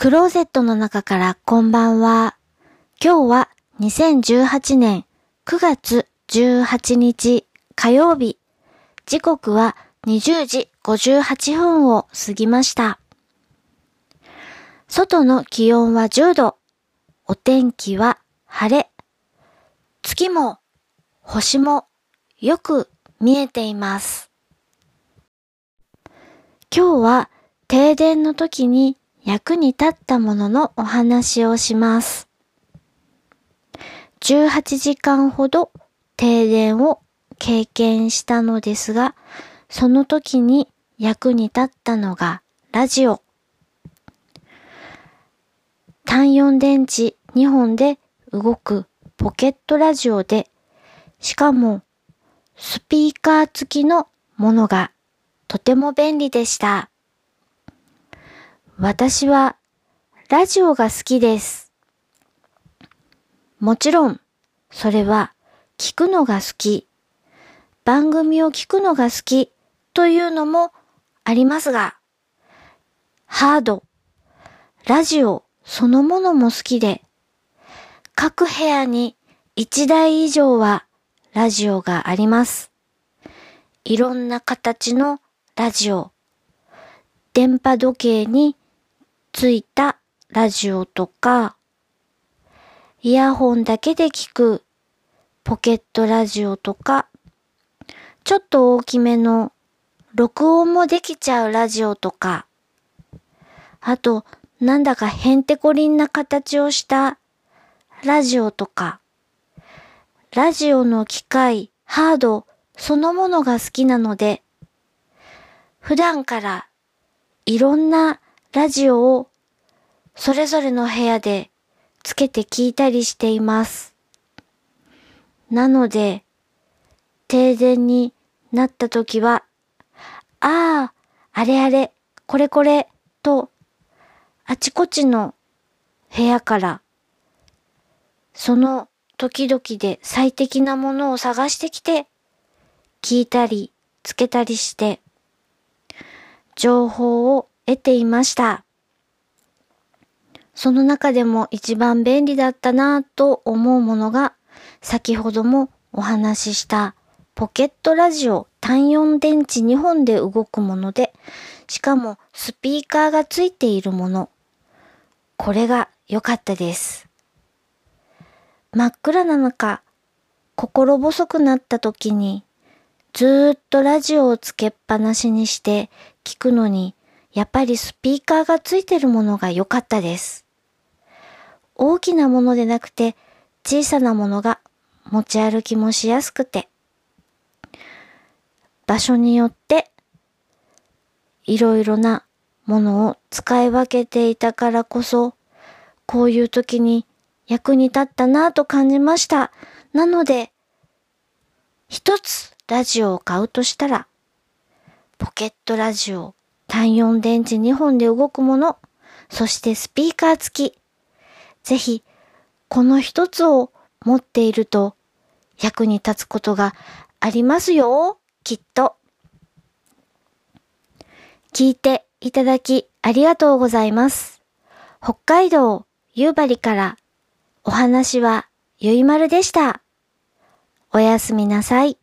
クローゼットの中からこんばんは。今日は2018年9月18日火曜日。時刻は20時58分を過ぎました。外の気温は10度。お天気は晴れ。月も星もよく見えています。今日は停電の時に役に立ったもののお話をします。18時間ほど停電を経験したのですが、その時に役に立ったのがラジオ。単4電池2本で動くポケットラジオで、しかもスピーカー付きのものがとても便利でした。私はラジオが好きです。もちろん、それは聞くのが好き、番組を聞くのが好きというのもありますが、ハード、ラジオそのものも好きで、各部屋に1台以上はラジオがあります。いろんな形のラジオ、電波時計についたラジオとか、イヤホンだけで聞くポケットラジオとか、ちょっと大きめの録音もできちゃうラジオとか、あと、なんだかへんてこりんな形をしたラジオとか、ラジオの機械、ハードそのものが好きなので、普段からいろんなラジオをそれぞれの部屋でつけて聞いたりしています。なので、停電になった時は、ああ、あれあれ、これこれ、と、あちこちの部屋から、その時々で最適なものを探してきて、聞いたり、つけたりして、情報を得ていました。その中でも一番便利だったなぁと思うものが、先ほどもお話ししたポケットラジオ単4電池2本で動くもので、しかもスピーカーがついているもの。これが良かったです。真っ暗な中、心細くなった時に、ずーっとラジオをつけっぱなしにして聞くのに、やっぱりスピーカーがついてるものが良かったです。大きなものでなくて小さなものが持ち歩きもしやすくて、場所によっていろいろなものを使い分けていたからこそ、こういう時に役に立ったなぁと感じました。なので、一つラジオを買うとしたら、ポケットラジオ、単4電池2本で動くもの、そしてスピーカー付き。ぜひ、この一つを持っていると役に立つことがありますよ、きっと。聞いていただきありがとうございます。北海道夕張からお話はゆいまるでした。おやすみなさい。